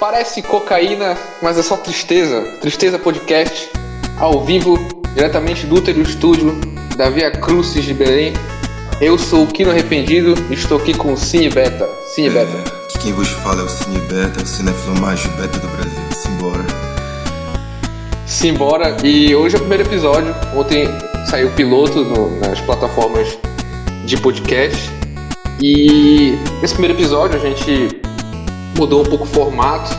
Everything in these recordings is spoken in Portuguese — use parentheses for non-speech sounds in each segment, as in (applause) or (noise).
Parece cocaína, mas é só tristeza. Tristeza Podcast, ao vivo, diretamente do útero estúdio da Via Crucis de Belém. Eu sou o Kino Arrependido e estou aqui com o Cine Beta. Cine Beta. É, quem vos fala é o Cine Beta, o cinefilo mais beta do Brasil. Simbora. Simbora. E hoje é o primeiro episódio. Ontem saiu o piloto no, nas plataformas de podcast. E nesse primeiro episódio a gente mudou um pouco o formato.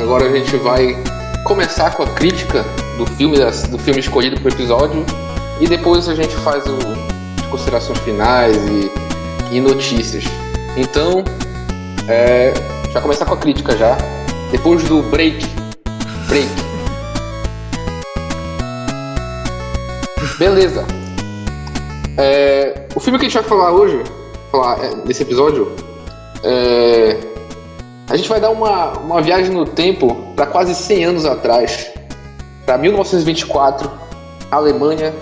Agora a gente vai começar com a crítica do filme, do filme escolhido para o episódio. E depois a gente faz o, as considerações finais e, e notícias. Então, é, já começar com a crítica já. Depois do break. Break. Beleza. É, o filme que a gente vai falar hoje, falar é, nesse episódio, é, a gente vai dar uma, uma viagem no tempo para quase 100 anos atrás, para 1924, Alemanha.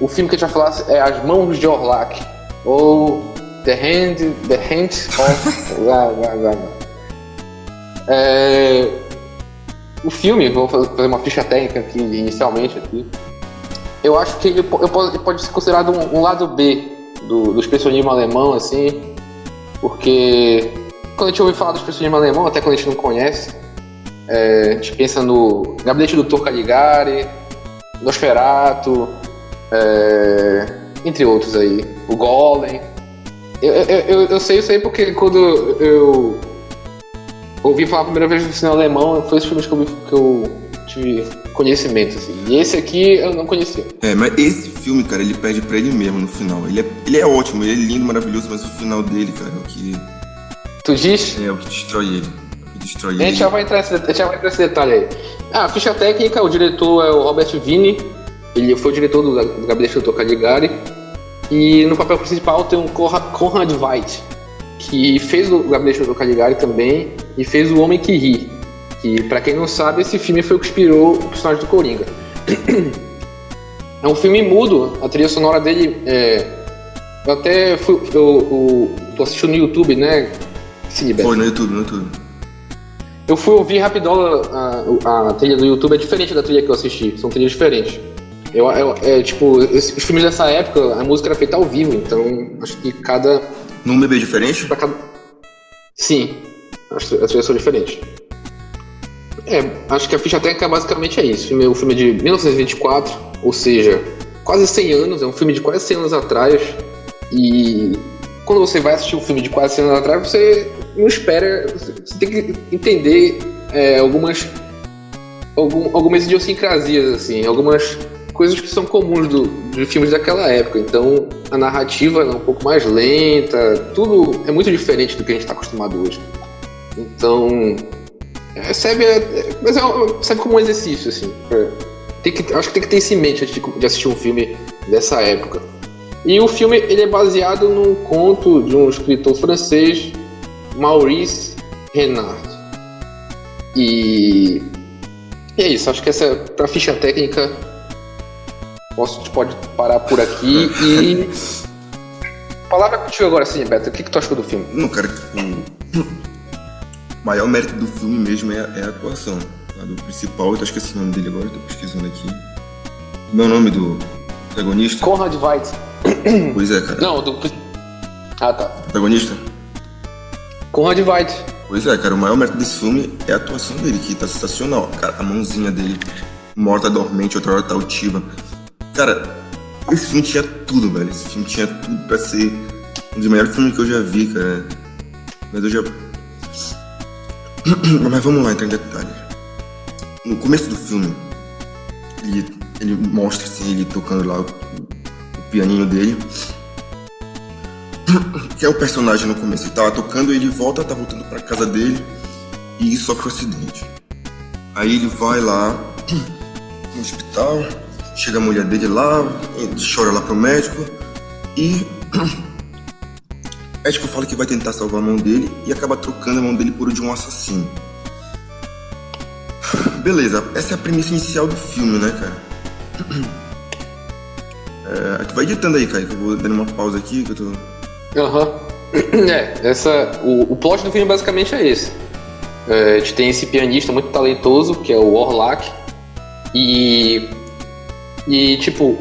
O filme que a gente vai falar é As Mãos de Orlac, ou The Hand, The Hand of. (laughs) é, o filme, vou fazer uma ficha técnica aqui inicialmente aqui. Eu acho que ele, pode, pode ser considerado um, um lado B do, do expressionismo alemão, assim, porque quando a gente ouve falar do expressionismo alemão, até quando a gente não conhece, é, a gente pensa no Gabinete do Dr. Caligari, Nosferatu, é, entre outros aí, o Golem. Eu, eu, eu, eu, sei isso aí porque quando eu ouvi falar a primeira vez do cinema alemão, foi os filmes que eu, que eu tive conhecimento, assim. E esse aqui eu não conhecia. É, mas esse filme, cara, ele perde pra ele mesmo no final. Ele é, ele é ótimo, ele é lindo, maravilhoso, mas o final dele, cara, é o que Tu diz? É, o que destrói ele. O que destrói ele. A gente já vai entrar nesse, já vai entrar nesse detalhe aí. Ah, a ficha técnica, o diretor é o Robert Vini. Ele foi o diretor do, do Gabinete do Caligari. E no papel principal tem o Conrad White, que fez o Gabinete do Caligari também e fez O Homem que Ri. Que, pra quem não sabe, esse filme foi o que inspirou o personagem do Coringa. (clears throat) é um filme mudo, a trilha sonora dele é. Eu até fui. Eu, eu, eu tô assistindo no YouTube, né? Foi no YouTube, no YouTube. Eu fui ouvir rapidola a, a, trilha do YouTube, é diferente da trilha que eu assisti, são trilhas diferentes. Eu, eu é, tipo, os filmes dessa época, a música era feita ao vivo, então acho que cada. Num bebê diferente? Cada... Sim, as, as trilhas são diferentes. É, acho que a ficha técnica basicamente é isso. O filme, o filme é de 1924, ou seja, quase 100 anos, é um filme de quase 100 anos atrás. E quando você vai assistir um filme de quase 100 anos atrás, você não espera. Você tem que entender é, algumas. Algum, algumas idiosincrasias, assim, algumas coisas que são comuns do, filmes daquela época. Então, a narrativa é um pouco mais lenta, tudo é muito diferente do que a gente está acostumado hoje. Então, é, serve, é, mas é, serve como um exercício, assim. Tem que, acho que tem que ter isso em mente antes de, de assistir um filme dessa época. E o filme ele é baseado num conto de um escritor francês, Maurice Renard. E, e é isso, acho que essa é para ficha técnica. Posso, pode parar por aqui (laughs) e. Palavra contigo agora sim, Beto. O que, que tu achou do filme? Não, cara, o maior mérito do filme mesmo é, é a atuação. A do principal, eu tô esquecendo o nome dele agora, tô pesquisando aqui. Meu nome do protagonista? Conrad White. Pois é, cara. Não, do. Ah, tá. Protagonista? Conrad White. Pois é, cara, o maior mérito desse filme é a atuação dele, que tá sensacional. Cara, a mãozinha dele, morta dormente, outra hora tá altiva. Cara, esse filme tinha tudo, velho. Esse filme tinha tudo pra ser um dos melhores filmes que eu já vi, cara. Mas eu já. (clears throat) Mas vamos lá entrar em detalhes. No começo do filme, ele, ele mostra assim, ele tocando lá pianinho dele. Que é o personagem no começo. Ele tava tocando, ele volta, tá voltando pra casa dele e sofre um acidente. Aí ele vai lá no hospital, chega a mulher dele lá, chora lá pro médico e o médico fala que vai tentar salvar a mão dele e acaba trocando a mão dele por de um assassino. Beleza, essa é a premissa inicial do filme, né, cara? É, tu vai editando aí, cara, que eu vou dando uma pausa aqui que eu tô. Aham. Uhum. (clears throat) É, essa. O, o plot do filme basicamente é esse. É, a gente tem esse pianista muito talentoso, que é o Orlak. E. E, tipo,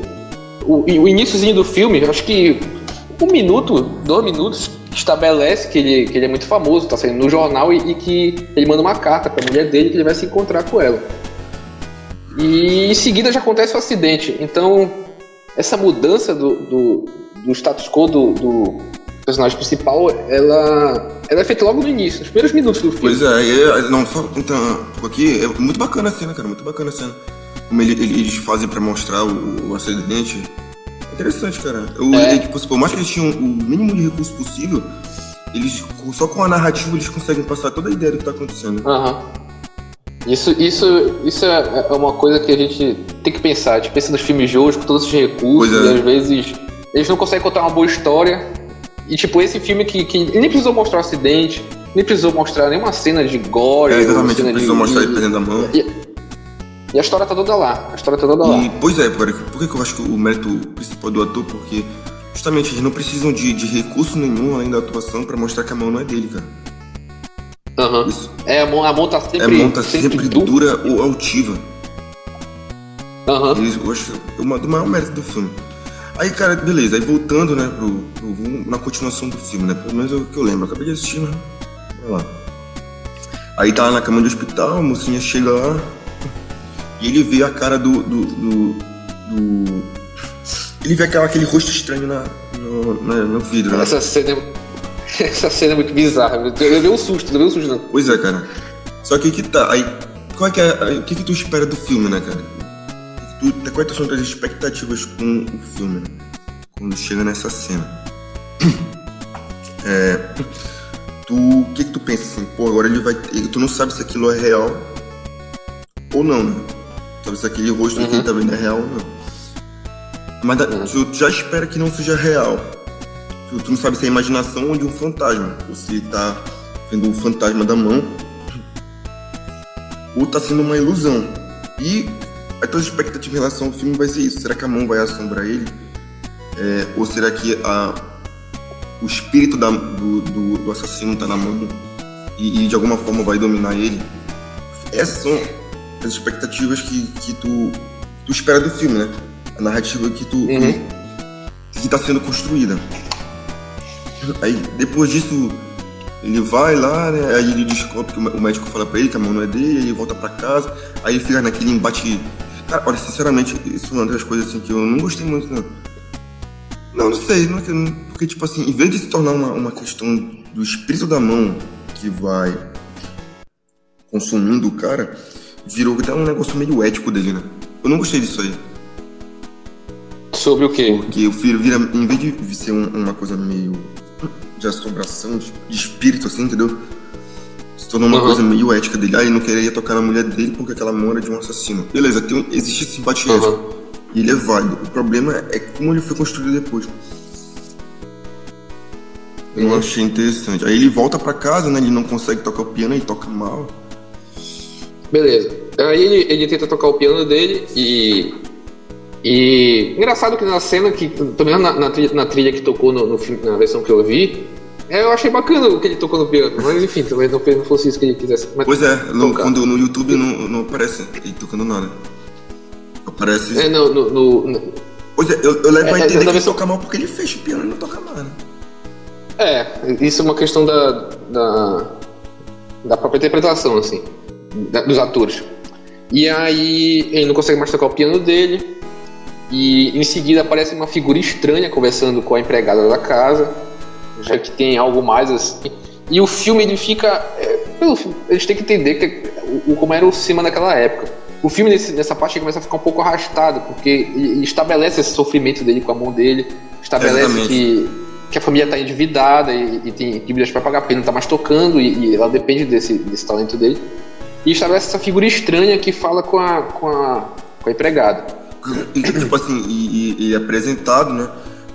o, o iníciozinho do filme, acho que um minuto, dois minutos, estabelece que ele, que ele é muito famoso, tá saindo no jornal e, e que ele manda uma carta pra mulher dele que ele vai se encontrar com ela. E em seguida já acontece o acidente. Então, essa mudança do, do, do status quo do, do, personagem principal, ela, ela é feita logo no início, nos primeiros minutos do filme. Pois é, é não, só então, aqui, é muito bacana a cena, cara, muito bacana a cena. Como ele, eles fazem pra mostrar o, o acidente. Interessante, cara. Eu, é. é, tipo, por mais que eles tinham o mínimo de recurso possível, eles, só com a narrativa, eles conseguem passar toda a ideia do que tá acontecendo. Aham. Uhum. Isso, isso, isso é, é uma coisa que a gente tem que pensar. A gente pensa nos filmes de hoje com todos esses recursos é. e às vezes eles não conseguem contar uma boa história. E tipo, esse filme que, que nem precisou mostrar o acidente, nem precisou mostrar nenhuma cena de gore. É, exatamente, não precisou de, mostrar ele perdendo a mão. E, e, a história tá toda lá. A história tá toda e, lá. Pois é, por, por que eu acho que o mérito principal do ator? Porque justamente eles não precisam de, de recurso nenhum além da atuação para mostrar que a mão não é dele, cara. Uhum. É, a mão, a mão tá sempre, é, a mão tá sempre, sempre dura ou altiva. Uhum. eu acho é o maior mérito do filme. Aí, cara, beleza, aí voltando, né, pro, pro, na continuação do filme, né? Pelo menos é o que eu lembro. Acabei de assistir, né? Vai lá. Aí tá lá na cama do hospital, a mocinha chega lá e ele vê a cara do. do, do, do... ele vê aquela, aquele rosto estranho na, no, na, no vidro, né? Essa cena é (laughs) Essa cena é muito bizarra. Eu levei um susto, levei um susto. Pois é, cara. Só que que tá. Aí, qual é que é, o que, que tu espera do filme, né, cara? Tu, quais são as expectativas com o filme, né? Quando chega nessa cena. (clears throat) É, tu, o que que tu pensa assim? Pô, agora ele vai. Tu não sabe se aquilo é real ou não, né? Sabe se aquele rosto uhum. que ele tá vendo é real ou não. Mas uhum. tu já espera que não seja real tu, tu não sabe se é imaginação ou de um fantasma. Ou se tá vendo o fantasma da mão. Ou tá sendo uma ilusão. E a tua expectativa em relação ao filme vai ser isso. Será que a mão vai assombrar ele? É, ou será que a, o espírito da, do, do, do, assassino tá na mão e, e, de alguma forma vai dominar ele? Essas são as expectativas que, que tu, tu espera do filme, né? A narrativa que tu uhum. que está sendo construída. Aí depois disso ele vai lá, né? Aí ele descobre que o médico fala pra ele que a mão não é dele, ele volta pra casa, aí ele fica naquele embate. Cara, olha, sinceramente, isso é uma das coisas assim que eu não gostei muito, não. Não, não sei, não, é porque tipo assim, em vez de se tornar uma, uma questão do espírito da mão que vai consumindo o cara, virou até um negócio meio ético dele, né? Eu não gostei disso aí. Sobre o quê? Porque o filho vira, em vez de ser um, uma coisa meio de assombração, de, de espírito, assim, entendeu? Tornou uma uhum. coisa meio ética dele. Ah, ele não queria tocar na mulher dele porque aquela mão era de um assassino. Beleza, tem, existe simpatia uhum. E ele é válido. O problema é como ele foi construído depois. Eu uhum. achei interessante. Aí ele volta pra casa, né? Ele não consegue tocar o piano, ele toca mal. Beleza. Aí ele, ele tenta tocar o piano dele e e engraçado que na cena que, também na, na, trilha, na trilha, que tocou no, no, na versão que eu vi, é, eu achei bacana o que ele tocou no piano, mas enfim, talvez não, não fosse isso que ele quisesse. pois é, no, quando no YouTube não, não aparece ele tocando nada. Aparece. É, no. no, no pois é, eu, eu levo é, a entender que versão... ele toca mal porque ele fecha o piano e não toca mal, né? É, isso é uma questão da, da, da própria interpretação, assim, da, dos atores. E aí ele não consegue mais tocar o piano dele, e em seguida aparece uma figura estranha conversando com a empregada da casa, já que tem algo mais assim. E o filme ele fica. É, a gente tem que entender que, o, como era o cinema naquela época. O filme nesse, nessa parte começa a ficar um pouco arrastado, porque ele estabelece esse sofrimento dele com a mão dele, estabelece que, que a família está endividada e, e, tem dívidas para pagar, porque ele não está mais tocando e, e, ela depende desse, desse talento dele. E estabelece essa figura estranha que fala com a, com a, com a empregada. E, tipo assim, e, e, e, apresentado, né?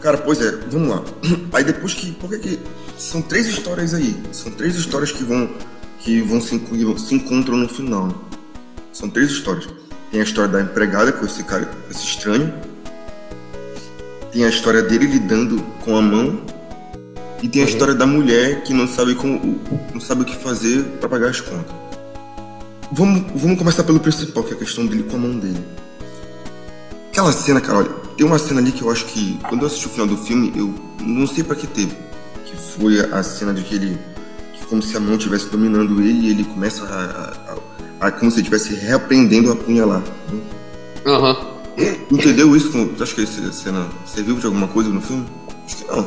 Cara, pois é, vamos lá. (clears throat) Aí depois que. Por que que. São três histórias aí. São três histórias que vão. que vão se, incluir, se encontram no final. São três histórias. Tem a história da empregada com esse cara, com esse estranho. Tem a história dele lidando com a mão. E tem a história da mulher que não sabe como, não sabe o que fazer para pagar as contas. Vamos, vamos começar pelo principal, que é a questão dele com a mão dele. Aquela cena, cara, olha, tem uma cena ali que eu acho que, quando eu assisti o final do filme, eu não sei para que teve. Que foi a cena de que ele, que como se a mão estivesse dominando ele e ele começa a, a, a como se estivesse reaprendendo a apunhalar. Né? Aham. Uhum. Entendeu isso? Você acha que essa cena serviu de alguma coisa no filme? Acho que não.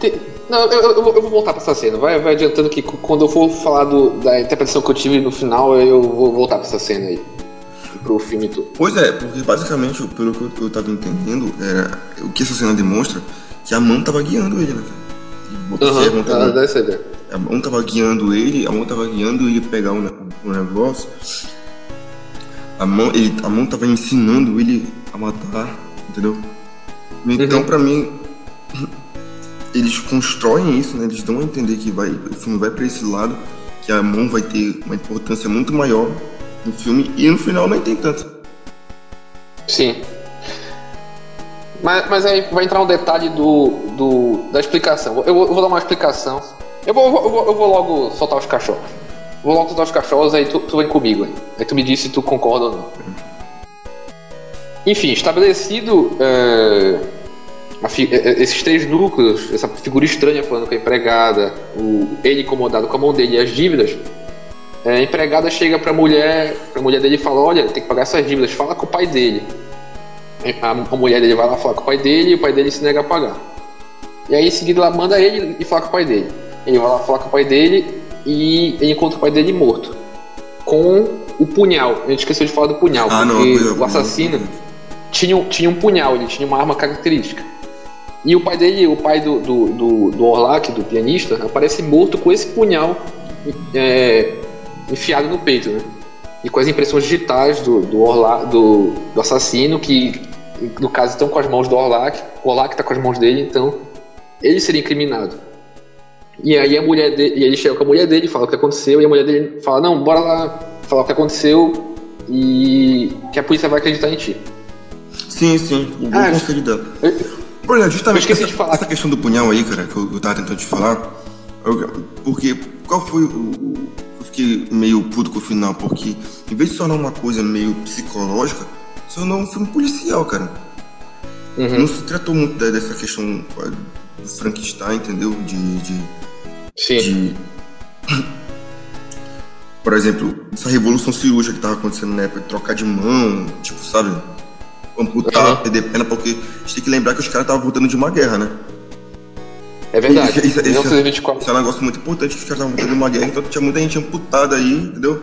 Tem não, eu, eu, eu, vou voltar pra essa cena. Vai, vai adiantando que quando eu for falar do, da interpretação que eu tive no final, eu vou voltar pra essa cena aí. Pro filme todo. Pois é, porque basicamente, pelo que eu, tava entendendo, era, o que essa cena demonstra que a mão tava guiando ele, né? Uhum, tava, dá essa ideia. A mão tava guiando ele, a mão tava guiando ele pegar um, um negócio. A mão, ele, a mão tava ensinando ele a matar, entendeu? Então, uhum. pra mim, eles constroem isso, né? Eles dão a entender que vai, o filme vai para esse lado, que a mão vai ter uma importância muito maior no filme e no final nem tem tanto. Sim. Mas, mas aí vai entrar um detalhe do, do da explicação. Eu vou, eu vou dar uma explicação. Eu vou, eu vou, eu vou logo soltar os cachorros. Vou logo soltar os cachorros, aí tu, tu vem comigo. Aí. aí tu me diz se tu concorda ou não. Enfim, estabelecido. É esses três núcleos, essa figura estranha falando com a empregada, o, ele incomodado com a mão dele e as dívidas, é, a empregada chega para a mulher, pra mulher dele e fala: Olha, tem que pagar essas dívidas, fala com o pai dele. A, a mulher dele vai lá falar com o pai dele e o pai dele se nega a pagar. E aí em seguida ela manda ele e fala com o pai dele. Ele vai lá falar com o pai dele e ele encontra o pai dele morto. Com o punhal. A gente esqueceu de falar do punhal, ah, porque não, o assassino tinha, tinha um punhal, ele tinha uma arma característica. E o pai dele, o pai do, do, do, do Orlac, do pianista, aparece morto com esse punhal é, enfiado no peito, né? E com as impressões digitais do, do, Orlac, do, do assassino, que no caso estão com as mãos do Orlac, o Orlac está com as mãos dele, então ele seria incriminado. E aí a mulher dele, e ele chega com a mulher dele, fala o que aconteceu, e a mulher dele fala, não, bora lá falar o que aconteceu e que a polícia vai acreditar em ti. Sim, sim, o bom ah, conselho. Olha, justamente essa, essa, questão do punhal aí, cara, que eu, eu tava tentando te falar, eu, porque qual foi o, fiquei meio puto com o final, porque em vez de tornar uma coisa meio psicológica, se tornou um filme policial, cara. Uhum. Não se tratou muito dessa questão do Frankenstein, entendeu? De. de Sim. De, (coughs) por exemplo, essa revolução cirúrgica que tava acontecendo na época, trocar de mão, tipo, sabe? amputar, uhum. perder perna, porque a gente tem que lembrar que os caras estavam voltando de uma guerra, né? É verdade. Isso, isso, isso, isso, é um negócio muito importante que os caras estavam uma guerra, então tinha muita gente amputada aí, entendeu?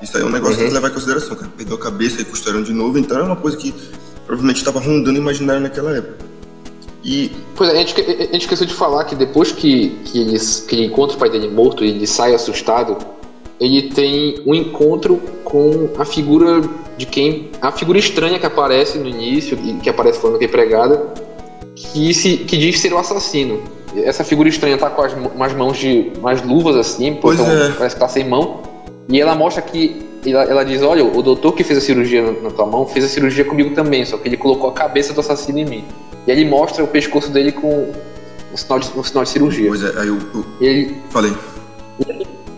Isso aí é um negócio uhum. que tem que levar em consideração, cara. Perdeu a cabeça e costuraram de novo, então é uma coisa que provavelmente estava rondando o imaginário naquela época. E... Pois é, a gente, a gente esqueceu de falar que depois que, que, ele, que ele encontra o pai dele morto e ele sai assustado, ele tem um encontro com a figura de quem. a figura estranha que aparece no início, que aparece falando que é empregada, que, se, que diz ser o assassino. Essa figura estranha tá com as, umas mãos de. umas luvas assim, pois então, é. parece que tá sem mão. E ela mostra que. Ela, ela diz: Olha, o doutor que fez a cirurgia na, na tua mão fez a cirurgia comigo também, só que ele colocou a cabeça do assassino em mim. E ele mostra o pescoço dele com um sinal de, um sinal de cirurgia. Pois é, aí eu. eu... Ele, Falei.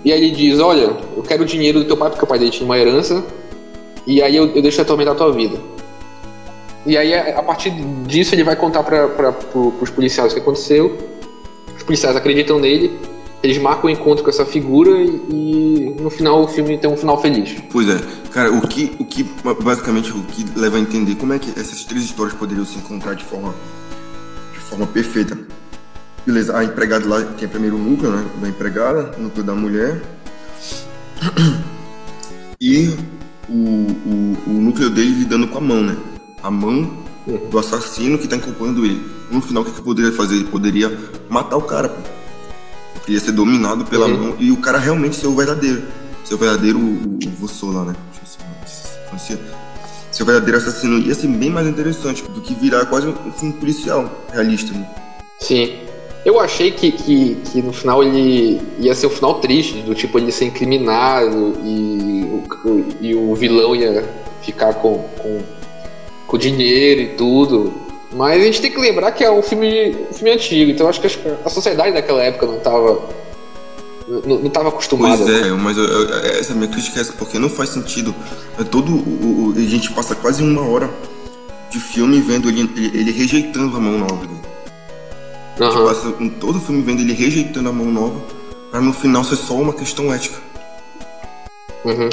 E aí ele diz: Olha, eu quero o dinheiro do teu pai, porque o pai dele tinha uma herança, e aí eu, eu deixo atormentar a tua vida. E aí, a partir disso, ele vai contar para pro, os policiais o que aconteceu. Policiais acreditam nele, eles marcam o encontro com essa figura e, e, no final o filme tem um final feliz. Pois é, cara, o que, o que basicamente o que leva a entender como é que essas três histórias poderiam se encontrar de forma, de forma perfeita Beleza, a empregada lá tem primeiro o núcleo, né? Da empregada, o núcleo da mulher. E o, o, o núcleo dele lidando com a mão, né? A mão do assassino que tá acompanhando ele. No final, o que, que poderia fazer? Ele poderia matar o cara, pô. Porque ia ser dominado pela uhum. mão e o cara realmente ser o verdadeiro. Ser o verdadeiro, o, o Vossô lá, né? Ser o verdadeiro assassino ia ser bem mais interessante do que virar quase um filme policial realista. Né? Sim. Eu achei que, que, que, no final ele ia ser um final triste, do tipo ele ser incriminado e o, e o vilão ia ficar com, com, com dinheiro e tudo. Mas a gente tem que lembrar que é um filme, um filme antigo, então acho que a sociedade daquela época não estava não, não tava acostumada. Pois é, mas eu, eu, essa minha crítica é essa, porque não faz sentido. É todo o, o, a gente passa quase uma hora de filme vendo ele, ele, ele rejeitando a mão nova dele. A gente passa em todo o filme vendo ele rejeitando a mão nova, para no final ser só uma questão ética. Uhum.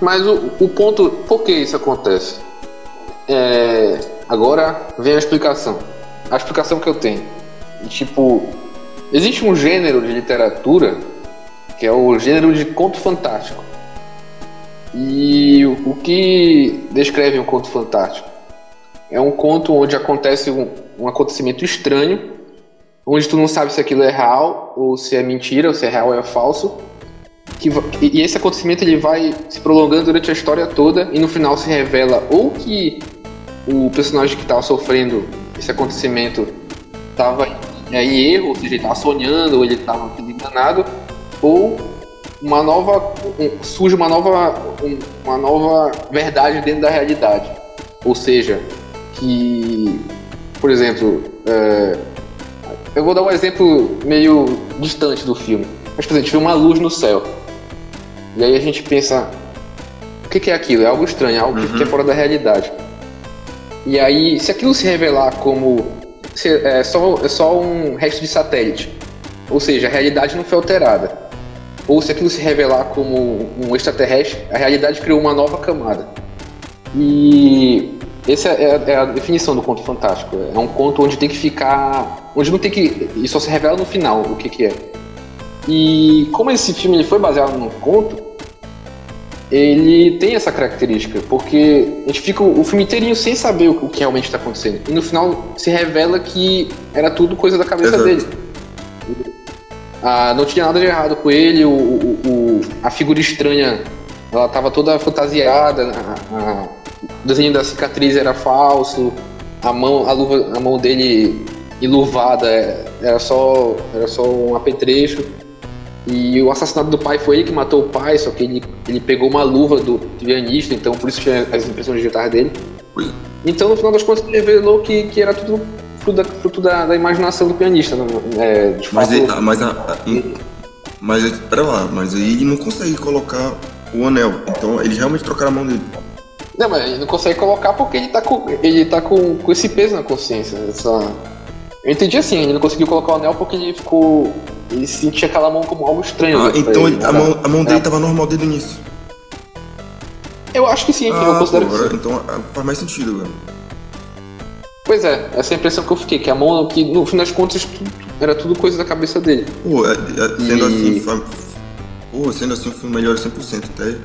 Mas o, o ponto, por que isso acontece? É, agora vem a explicação. A explicação que eu tenho. Tipo, existe um gênero de literatura que é o gênero de conto fantástico. E o, o que descreve um conto fantástico? É um conto onde acontece um, um acontecimento estranho, onde tu não sabe se aquilo é real ou se é mentira, ou se é real ou é falso. Que, e esse acontecimento ele vai se prolongando durante a história toda e no final se revela ou que o personagem que estava sofrendo esse acontecimento estava em erro, ou seja, ele estava sonhando, ou ele estava enganado, ou uma nova surge uma nova um, uma nova verdade dentro da realidade, ou seja, que por exemplo, é, eu vou dar um exemplo meio distante do filme. Mas, por exemplo, a gente vê uma luz no céu. E aí a gente pensa, o que, que é aquilo? É algo estranho, é algo uhum. que é fora da realidade. E aí, se aquilo se revelar como se, é, só, é só um resto de satélite, ou seja, a realidade não foi alterada, ou se aquilo se revelar como um extraterrestre, a realidade criou uma nova camada. E essa é, é, a definição do conto fantástico. É um conto onde tem que ficar. onde não tem que. E só se revela no final o que, que é. E como esse filme ele foi baseado num conto, ele tem essa característica, porque a gente fica o filme inteirinho sem saber o que realmente está acontecendo. E no final se revela que era tudo coisa da cabeça Exato. dele. Ah, não tinha nada de errado com ele, o, o, o a figura estranha, ela estava toda fantasiada, a, a, o desenho da cicatriz era falso, a mão, a, luva, a mão dele iluvada é, era só, era só um apetrecho. E o assassinato do pai foi ele que matou o pai, só que ele, ele pegou uma luva do pianista, então por isso tinha as impressões digitais dele. Então no final das contas ele revelou que, que era tudo fruto da, fruto da, da imaginação do pianista. Né? É, de mas, ele, mas, a, a, mas, pera lá, mas aí ele não consegue colocar o anel, então eles realmente trocaram a mão dele. Não, mas ele não consegue colocar porque ele tá com, ele tá com, com esse peso na consciência. Essa... Eu entendi assim, ele não conseguiu colocar o anel porque ele ficou. Ele sentia aquela mão como algo estranho. Ah, então ele, a, mão, a mão dele é. tava normal desde o início. Eu acho que sim, ah, eu considero que sim. Então ah, faz mais sentido, velho. Pois é, essa é a impressão que eu fiquei, que a mão, que no fim das contas tudo, era tudo coisa da cabeça dele. Pô, é, é, sendo e... assim, pô, sendo assim o filme melhora 100%, até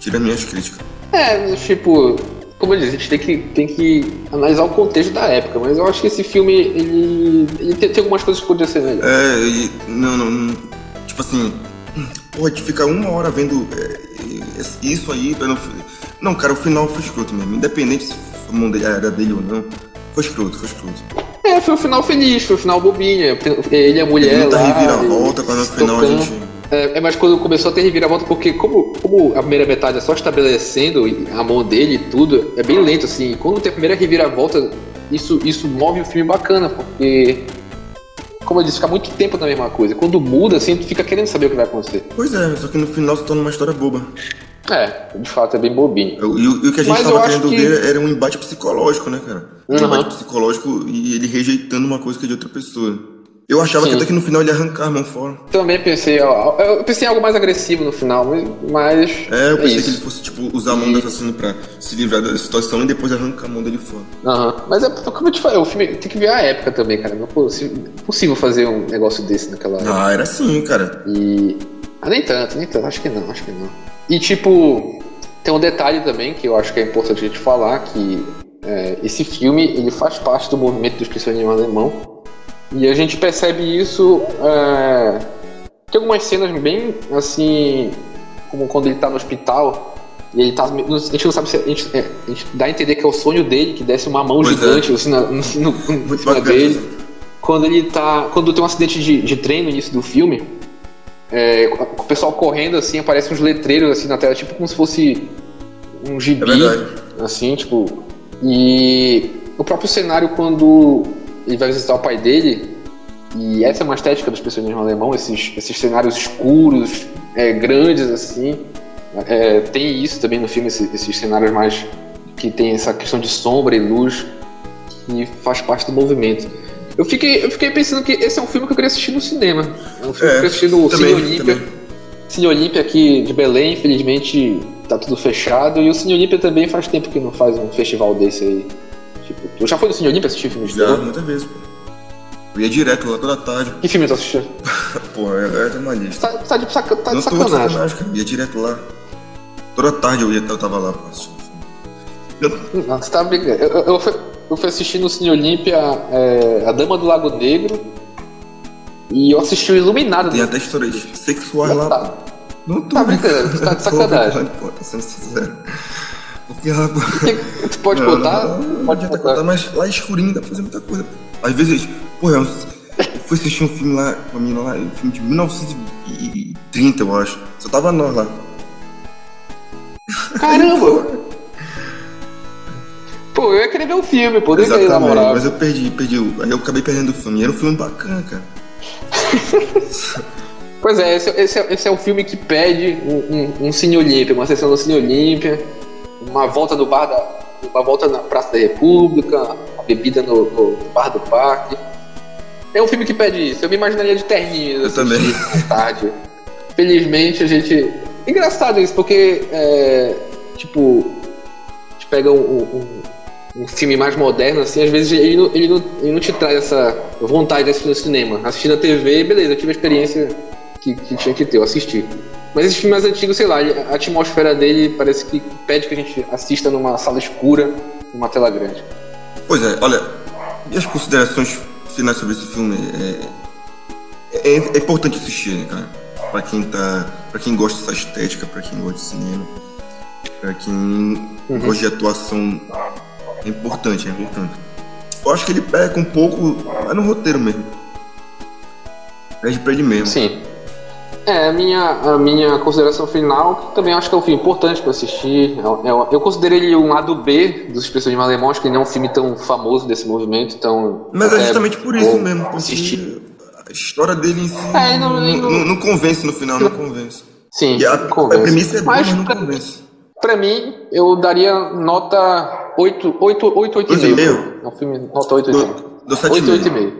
tira minhas críticas. É, tipo, como eu disse, a gente tem que, tem que analisar o contexto da época, mas eu acho que esse filme, ele, ele tem, tem algumas coisas que podiam ser melhor. É, e, não, não, tipo assim, porra, de ficar uma hora vendo é, isso aí, não, não, cara, o final foi escroto mesmo, independente se o mundo era dele ou não, foi escroto, foi escroto. É, foi um final feliz, foi um final bobinha, ele e a mulher ele lá... reviravolta, quando no final a gente é, é, mas quando começou a ter reviravolta, porque como, como a primeira metade é só estabelecendo a mão dele e tudo, é bem lento, assim. Quando tem a primeira reviravolta, isso, isso move o filme bacana, porque como eu disse, fica muito tempo na mesma coisa. Quando muda, assim, tu fica querendo saber o que vai acontecer. Pois é, só que no final se torna uma história boba. É, de fato é bem bobinho. E, e o que a gente Mas tava querendo que... ver era um embate psicológico, né, cara? Um uhum. embate psicológico e ele rejeitando uma coisa que é de outra pessoa. Eu achava Sim. que até que no final ele ia arrancar a mão fora. Também pensei, ó, eu pensei em algo mais agressivo no final, mas. É, eu pensei é que ele fosse, tipo, usar a mão e... do assassino pra se livrar da situação e depois arrancar a mão dele fora. Aham. Uhum. Mas é como eu te falei, o filme tem que ver a época também, cara. Não é possível fazer um negócio desse naquela época. Ah, era assim, cara. E. Ah, nem tanto, nem tanto, acho que não, acho que não. E tipo, tem um detalhe também que eu acho que é importante a gente falar, que é, esse filme ele faz parte do movimento do expressionismo alemão e a gente percebe isso. É... Tem algumas cenas bem assim. Como quando ele tá no hospital. E ele tá. A gente não sabe se. A gente, é, a gente dá a entender que é o sonho dele, que desce uma mão pois é. gigante é. assim, na, no, no, (laughs) cima dele. Quando ele tá. Quando tem um acidente de, de trem no início do filme. É, o pessoal correndo assim, aparecem uns letreiros assim na tela, tipo como se fosse um gibi. É assim, tipo. E o próprio cenário quando ele vai visitar o pai dele, e essa é uma estética do expressionismo alemão, esses, esses cenários escuros, é, grandes assim. É, tem isso também no filme, esses, esses cenários mais que tem essa questão de sombra e luz que faz parte do movimento. Eu fiquei, eu fiquei pensando que esse é um filme que eu queria assistir no cinema. É um filme é, que eu queria assistir no também, Cine Olímpia. Cine Olímpia aqui de Belém, infelizmente tá tudo fechado. E o Cine Olímpia também faz tempo que não faz um festival desse aí. Tipo, tu já foi no Cine Olímpia assistir filmes de Já, muitas vezes, pô. Eu ia direto lá toda tarde. Que filme tu assistiu? (laughs) pô, é, é uma lista. Tá, tá de, saca, tá não de sacanagem. Tô de sacanagem, cara. Eu ia direto lá. Toda tarde eu ia, eu tava lá pra assistir. Não, você tá brincando. Eu, eu, eu, fui, eu fui assistir no Cine Olímpia é, A Dama do Lago Negro. E eu assisti o Iluminado. Tem até histórias sexuais lá. Tá, não tô tá brincando, você tá de (laughs) sacanagem. Pô, tá sendo sincero. Porque lá. (laughs) Tu pode não, contar? Não, pode contar. contar, mas lá é escurinho dá pra fazer muita coisa. Às vezes, pô, eu fui assistir um filme lá com a menina lá, um filme de 1930, eu acho. Só tava nós lá. Caramba! (laughs) Pô, eu ia querer ver o filme, pô, Exatamente, na moral. Mas eu perdi, perdi. Aí eu acabei perdendo o filme. E era um filme bacana, cara. (laughs) pois é esse, esse, é, esse é um filme que pede um, um, um Cine Olímpia, uma sessão do Cine Olímpia, uma volta no bar da. Uma volta na Praça da República, uma bebida no, no bar do parque. É um filme que pede isso. Eu me imaginaria de terninho. Eu também. tarde. Felizmente a gente. Engraçado isso, porque. É, tipo. A gente pega um, um um filme mais moderno, assim, às vezes ele não, ele não, ele não te traz essa vontade de assistir no cinema. Assistir na TV, beleza, eu tive a experiência que, que tinha que ter, eu assisti. Mas esses filmes mais antigos, sei lá, a atmosfera dele parece que pede que a gente assista numa sala escura, numa tela grande. Pois é, olha, e as considerações finais sobre esse filme? É, é, é importante assistir, né, cara? Pra quem, tá, pra quem gosta dessa estética, pra quem gosta de cinema, pra quem uhum. gosta de atuação é importante, é importante. Eu acho que ele peca um pouco, mas no roteiro mesmo. Perde pra ele mesmo. Sim. É, a minha, a minha consideração final, também acho que é um filme importante para assistir. Eu, é, eu, é, eu, considero ele um lado B dos Expressionismo Alemão, acho que ele não é um filme tão famoso desse movimento, então... Mas é justamente por isso mesmo, porque assistir. a história dele em si é, não, não, não, não, convence no final, não convence. Sim, e a, convence. a premissa é boa, mas, mas não convence. Pra mim, eu daria nota 8, 8, 8, 8,5. 8,5? É um filme nota 8, 8,5. Do 7,5.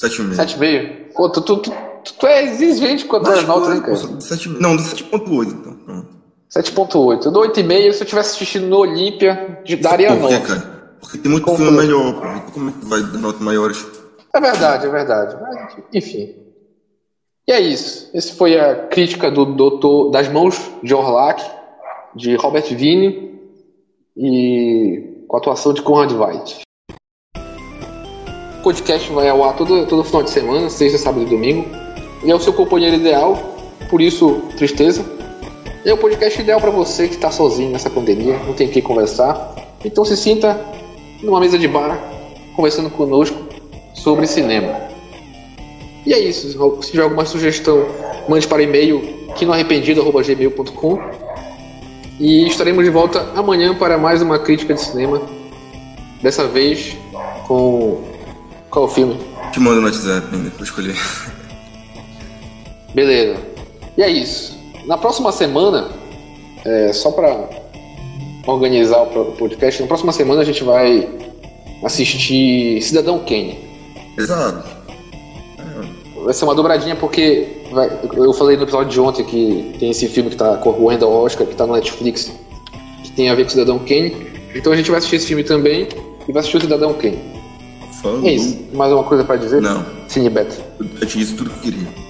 7,5. 7,5? Pô, tu, tu, tu, tu é exigente quanto às notas, hein, cara? Do 7, não, do 7,8, então. 7,8. Eu dou 8,5. Se eu tivesse assistindo no Olímpia, daria Por. Por cara? Porque tem muito filme melhor, pô. Como é que vai dar notas maiores? É verdade, é verdade. Mas, enfim. E é isso. Esse foi a crítica do doutor das mãos de Orlac de Robert Vine e com a atuação de Conrad White. O podcast vai ao ar todo, todo final de semana, sexta, sábado e domingo. Ele é o seu companheiro ideal, por isso, tristeza. é o podcast ideal para você que está sozinho nessa pandemia, não tem quem conversar. Então se sinta numa mesa de bar, conversando conosco sobre cinema. E é isso. Se tiver alguma sugestão, mande para e-mail quinoarrependido.gmail.com e estaremos de volta amanhã para mais uma crítica de cinema. Dessa vez com. Qual filme? Te mando no WhatsApp ainda, vou escolher. (laughs) Beleza. E é isso. Na próxima semana, é, só para organizar o podcast, na próxima semana a gente vai assistir Cidadão Kane. Exato. Vai ser uma dobradinha porque vai, eu falei no episódio de ontem que tem esse filme que tá correndo ao Oscar, que tá no Netflix, que tem a ver com Cidadão Kane. Então a gente vai assistir esse filme também e vai assistir o Cidadão Kane. Falou. É isso. Mais uma coisa para dizer? Não. Cine Beta. Eu disse tudo que queria.